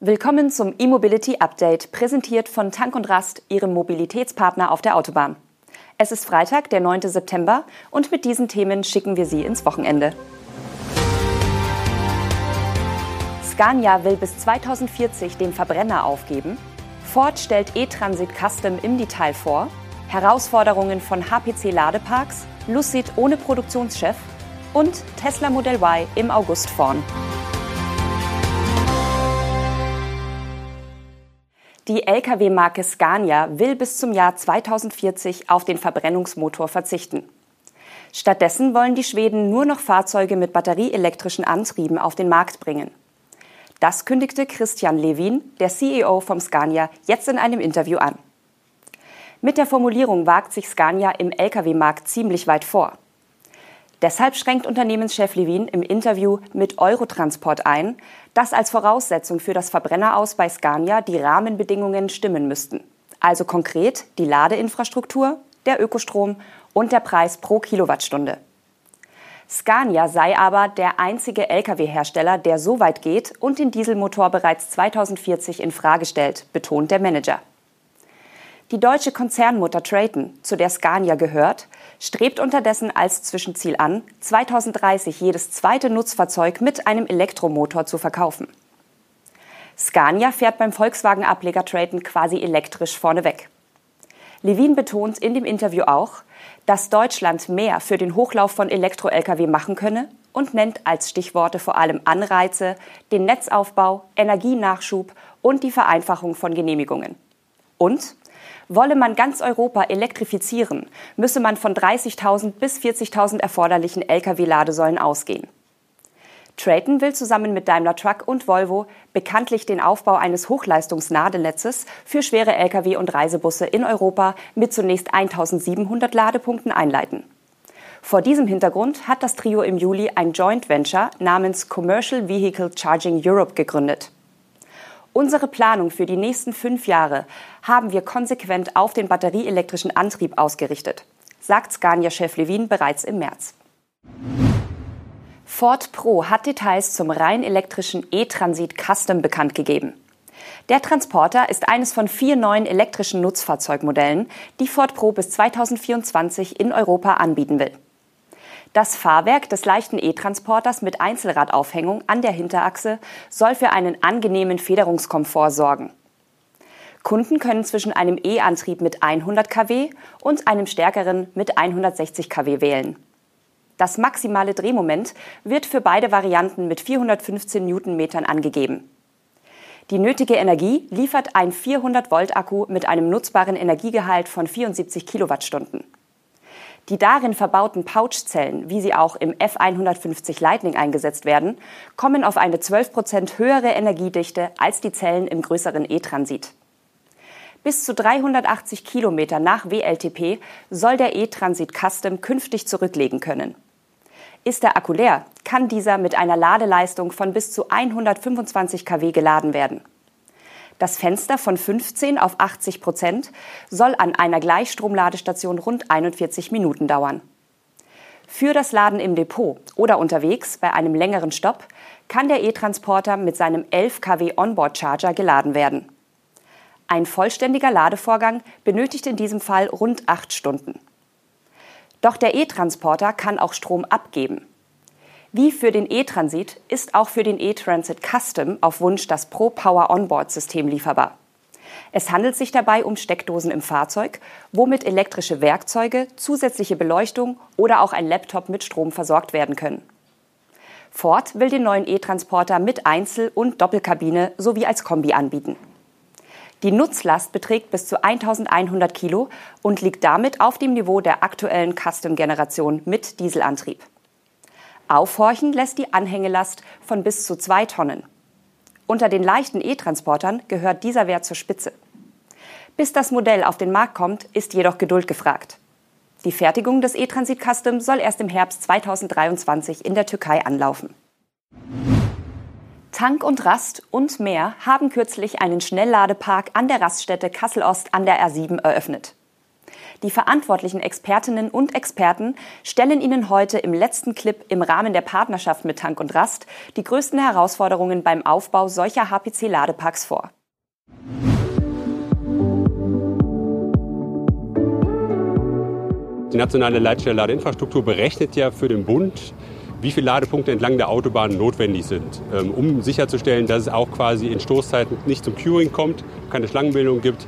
Willkommen zum E-Mobility Update, präsentiert von Tank und Rast, Ihrem Mobilitätspartner auf der Autobahn. Es ist Freitag, der 9. September, und mit diesen Themen schicken wir Sie ins Wochenende. Scania will bis 2040 den Verbrenner aufgeben. Ford stellt E-Transit Custom im Detail vor. Herausforderungen von HPC-Ladeparks, Lucid ohne Produktionschef und Tesla Model Y im August vorn. Die Lkw-Marke Scania will bis zum Jahr 2040 auf den Verbrennungsmotor verzichten. Stattdessen wollen die Schweden nur noch Fahrzeuge mit batterieelektrischen Antrieben auf den Markt bringen. Das kündigte Christian Levin, der CEO vom Scania, jetzt in einem Interview an. Mit der Formulierung wagt sich Scania im Lkw-Markt ziemlich weit vor. Deshalb schränkt Unternehmenschef Levin im Interview mit Eurotransport ein, dass als Voraussetzung für das Verbrenneraus bei Scania die Rahmenbedingungen stimmen müssten. Also konkret die Ladeinfrastruktur, der Ökostrom und der Preis pro Kilowattstunde. Scania sei aber der einzige Lkw-Hersteller, der so weit geht und den Dieselmotor bereits 2040 in Frage stellt, betont der Manager. Die deutsche Konzernmutter Traton, zu der Scania gehört, strebt unterdessen als Zwischenziel an, 2030 jedes zweite Nutzfahrzeug mit einem Elektromotor zu verkaufen. Scania fährt beim Volkswagen-Ableger Traton quasi elektrisch vorneweg. Levin betont in dem Interview auch, dass Deutschland mehr für den Hochlauf von Elektro-Lkw machen könne und nennt als Stichworte vor allem Anreize, den Netzaufbau, Energienachschub und die Vereinfachung von Genehmigungen. Und Wolle man ganz Europa elektrifizieren, müsse man von 30.000 bis 40.000 erforderlichen Lkw-Ladesäulen ausgehen. Traton will zusammen mit Daimler Truck und Volvo bekanntlich den Aufbau eines Hochleistungsnadenetzes für schwere Lkw und Reisebusse in Europa mit zunächst 1700 Ladepunkten einleiten. Vor diesem Hintergrund hat das Trio im Juli ein Joint Venture namens Commercial Vehicle Charging Europe gegründet. Unsere Planung für die nächsten fünf Jahre haben wir konsequent auf den batterieelektrischen Antrieb ausgerichtet, sagt Scania-Chef Levin bereits im März. Ford Pro hat Details zum rein elektrischen E-Transit Custom bekannt gegeben. Der Transporter ist eines von vier neuen elektrischen Nutzfahrzeugmodellen, die Ford Pro bis 2024 in Europa anbieten will. Das Fahrwerk des leichten E-Transporters mit Einzelradaufhängung an der Hinterachse soll für einen angenehmen Federungskomfort sorgen. Kunden können zwischen einem E-Antrieb mit 100 kW und einem stärkeren mit 160 kW wählen. Das maximale Drehmoment wird für beide Varianten mit 415 Newtonmetern angegeben. Die nötige Energie liefert ein 400 Volt Akku mit einem nutzbaren Energiegehalt von 74 Kilowattstunden. Die darin verbauten Pouchzellen, wie sie auch im F150 Lightning eingesetzt werden, kommen auf eine 12 Prozent höhere Energiedichte als die Zellen im größeren E-Transit. Bis zu 380 Kilometer nach WLTP soll der E-Transit Custom künftig zurücklegen können. Ist der Akku leer, kann dieser mit einer Ladeleistung von bis zu 125 kW geladen werden. Das Fenster von 15 auf 80 Prozent soll an einer Gleichstromladestation rund 41 Minuten dauern. Für das Laden im Depot oder unterwegs bei einem längeren Stopp kann der E-Transporter mit seinem 11 kW Onboard Charger geladen werden. Ein vollständiger Ladevorgang benötigt in diesem Fall rund acht Stunden. Doch der E-Transporter kann auch Strom abgeben. Wie für den E-Transit ist auch für den E-Transit Custom auf Wunsch das Pro Power Onboard System lieferbar. Es handelt sich dabei um Steckdosen im Fahrzeug, womit elektrische Werkzeuge, zusätzliche Beleuchtung oder auch ein Laptop mit Strom versorgt werden können. Ford will den neuen E-Transporter mit Einzel- und Doppelkabine sowie als Kombi anbieten. Die Nutzlast beträgt bis zu 1100 Kilo und liegt damit auf dem Niveau der aktuellen Custom-Generation mit Dieselantrieb. Aufhorchen lässt die Anhängelast von bis zu zwei Tonnen. Unter den leichten E-Transportern gehört dieser Wert zur Spitze. Bis das Modell auf den Markt kommt, ist jedoch Geduld gefragt. Die Fertigung des E-Transit Custom soll erst im Herbst 2023 in der Türkei anlaufen. Tank und Rast und mehr haben kürzlich einen Schnellladepark an der Raststätte Kassel-Ost an der R7 eröffnet. Die verantwortlichen Expertinnen und Experten stellen Ihnen heute im letzten Clip im Rahmen der Partnerschaft mit Tank und Rast die größten Herausforderungen beim Aufbau solcher HPC-Ladeparks vor. Die nationale Leitstelle-Ladeinfrastruktur berechnet ja für den Bund, wie viele Ladepunkte entlang der Autobahn notwendig sind, ähm, um sicherzustellen, dass es auch quasi in Stoßzeiten nicht zum Queuing kommt, keine Schlangenbildung gibt.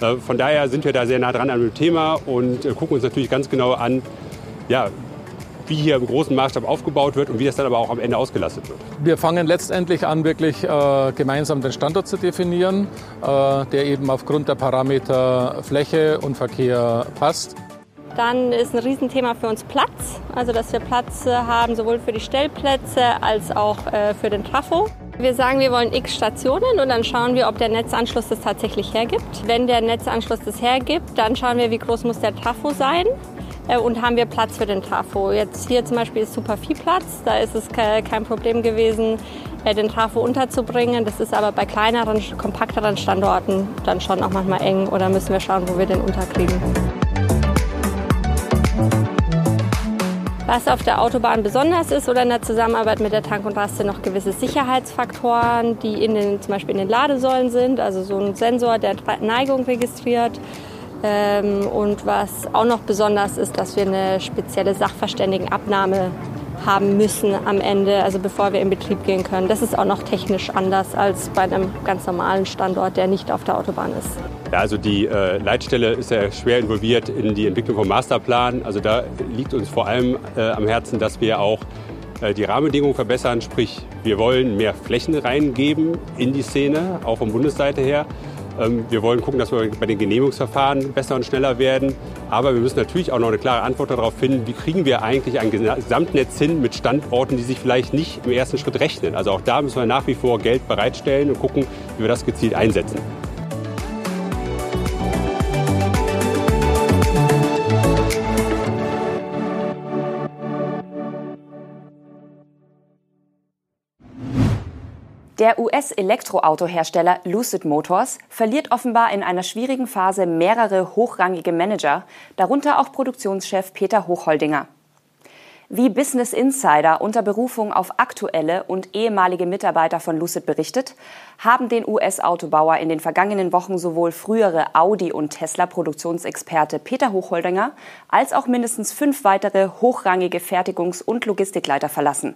Äh, von daher sind wir da sehr nah dran an dem Thema und äh, gucken uns natürlich ganz genau an, ja, wie hier im großen Maßstab aufgebaut wird und wie das dann aber auch am Ende ausgelastet wird. Wir fangen letztendlich an, wirklich äh, gemeinsam den Standort zu definieren, äh, der eben aufgrund der Parameter Fläche und Verkehr passt. Dann ist ein Riesenthema für uns Platz, also dass wir Platz äh, haben sowohl für die Stellplätze als auch äh, für den Trafo. Wir sagen, wir wollen x Stationen und dann schauen wir, ob der Netzanschluss das tatsächlich hergibt. Wenn der Netzanschluss das hergibt, dann schauen wir, wie groß muss der Trafo sein äh, und haben wir Platz für den Trafo. Jetzt hier zum Beispiel ist super viel Platz, da ist es kein Problem gewesen, den Trafo unterzubringen. Das ist aber bei kleineren, kompakteren Standorten dann schon auch manchmal eng oder müssen wir schauen, wo wir den unterkriegen. Was auf der Autobahn besonders ist oder in der Zusammenarbeit mit der Tank und Rast sind noch gewisse Sicherheitsfaktoren, die in den, zum Beispiel in den Ladesäulen sind, also so ein Sensor, der Neigung registriert. Ähm, und was auch noch besonders ist, dass wir eine spezielle Sachverständigenabnahme haben müssen am Ende, also bevor wir in Betrieb gehen können. Das ist auch noch technisch anders als bei einem ganz normalen Standort, der nicht auf der Autobahn ist. Ja, also die äh, Leitstelle ist ja schwer involviert in die Entwicklung vom Masterplan. Also da liegt uns vor allem äh, am Herzen, dass wir auch äh, die Rahmenbedingungen verbessern. Sprich, wir wollen mehr Flächen reingeben in die Szene, auch von Bundesseite her. Ähm, wir wollen gucken, dass wir bei den Genehmigungsverfahren besser und schneller werden. Aber wir müssen natürlich auch noch eine klare Antwort darauf finden, wie kriegen wir eigentlich ein Gesamtnetz hin mit Standorten, die sich vielleicht nicht im ersten Schritt rechnen. Also auch da müssen wir nach wie vor Geld bereitstellen und gucken, wie wir das gezielt einsetzen. Der US-Elektroautohersteller Lucid Motors verliert offenbar in einer schwierigen Phase mehrere hochrangige Manager, darunter auch Produktionschef Peter Hochholdinger. Wie Business Insider unter Berufung auf aktuelle und ehemalige Mitarbeiter von Lucid berichtet, haben den US-Autobauer in den vergangenen Wochen sowohl frühere Audi- und Tesla-Produktionsexperte Peter Hochholdinger als auch mindestens fünf weitere hochrangige Fertigungs- und Logistikleiter verlassen.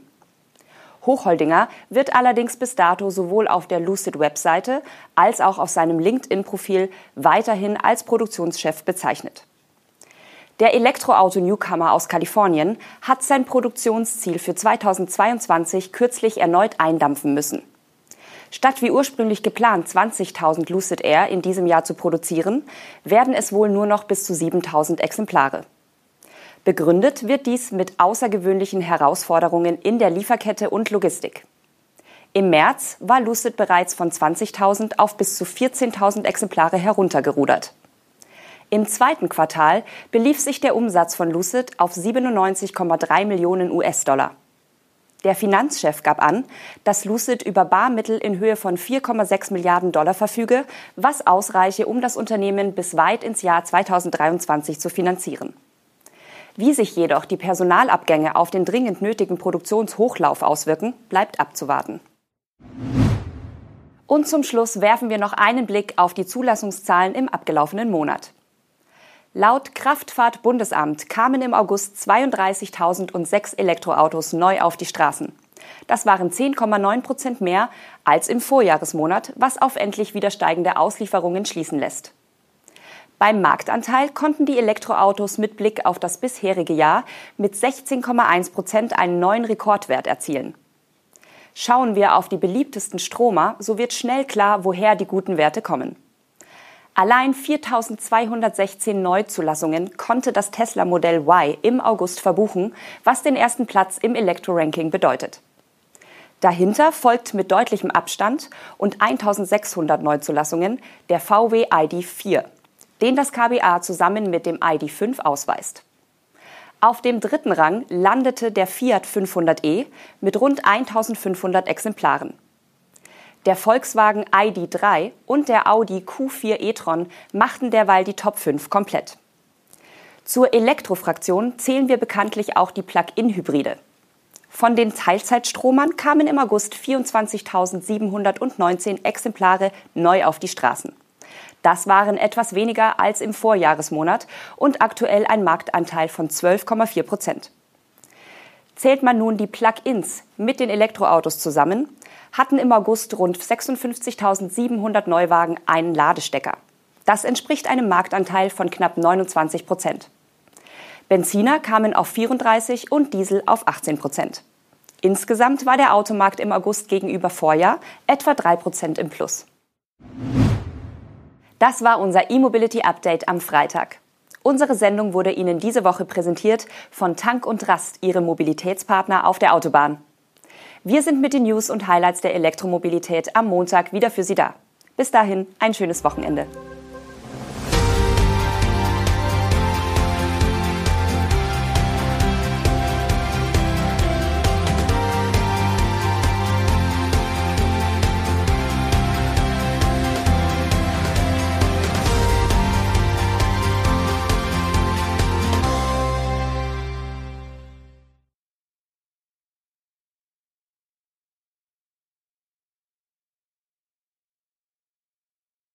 Hochholdinger wird allerdings bis dato sowohl auf der Lucid-Webseite als auch auf seinem LinkedIn-Profil weiterhin als Produktionschef bezeichnet. Der Elektroauto-Newcomer aus Kalifornien hat sein Produktionsziel für 2022 kürzlich erneut eindampfen müssen. Statt wie ursprünglich geplant 20.000 Lucid Air in diesem Jahr zu produzieren, werden es wohl nur noch bis zu 7.000 Exemplare. Begründet wird dies mit außergewöhnlichen Herausforderungen in der Lieferkette und Logistik. Im März war Lucid bereits von 20.000 auf bis zu 14.000 Exemplare heruntergerudert. Im zweiten Quartal belief sich der Umsatz von Lucid auf 97,3 Millionen US-Dollar. Der Finanzchef gab an, dass Lucid über Barmittel in Höhe von 4,6 Milliarden Dollar verfüge, was ausreiche, um das Unternehmen bis weit ins Jahr 2023 zu finanzieren. Wie sich jedoch die Personalabgänge auf den dringend nötigen Produktionshochlauf auswirken, bleibt abzuwarten. Und zum Schluss werfen wir noch einen Blick auf die Zulassungszahlen im abgelaufenen Monat. Laut Kraftfahrtbundesamt kamen im August 32.006 Elektroautos neu auf die Straßen. Das waren 10,9 Prozent mehr als im Vorjahresmonat, was auf endlich wieder steigende Auslieferungen schließen lässt. Beim Marktanteil konnten die Elektroautos mit Blick auf das bisherige Jahr mit 16,1 Prozent einen neuen Rekordwert erzielen. Schauen wir auf die beliebtesten Stromer, so wird schnell klar, woher die guten Werte kommen. Allein 4216 Neuzulassungen konnte das Tesla Modell Y im August verbuchen, was den ersten Platz im Elektro-Ranking bedeutet. Dahinter folgt mit deutlichem Abstand und 1600 Neuzulassungen der VW ID4 den das KBA zusammen mit dem ID5 ausweist. Auf dem dritten Rang landete der Fiat 500e mit rund 1500 Exemplaren. Der Volkswagen ID3 und der Audi Q4 e-tron machten derweil die Top 5 komplett. Zur Elektrofraktion zählen wir bekanntlich auch die Plug-in-Hybride. Von den Teilzeitstromern kamen im August 24.719 Exemplare neu auf die Straßen. Das waren etwas weniger als im Vorjahresmonat und aktuell ein Marktanteil von 12,4 Prozent. Zählt man nun die Plug-ins mit den Elektroautos zusammen, hatten im August rund 56.700 Neuwagen einen Ladestecker. Das entspricht einem Marktanteil von knapp 29 Prozent. Benziner kamen auf 34 und Diesel auf 18 Prozent. Insgesamt war der Automarkt im August gegenüber Vorjahr etwa 3 Prozent im Plus. Das war unser E-Mobility Update am Freitag. Unsere Sendung wurde Ihnen diese Woche präsentiert von Tank und Rast, Ihrem Mobilitätspartner auf der Autobahn. Wir sind mit den News und Highlights der Elektromobilität am Montag wieder für Sie da. Bis dahin ein schönes Wochenende.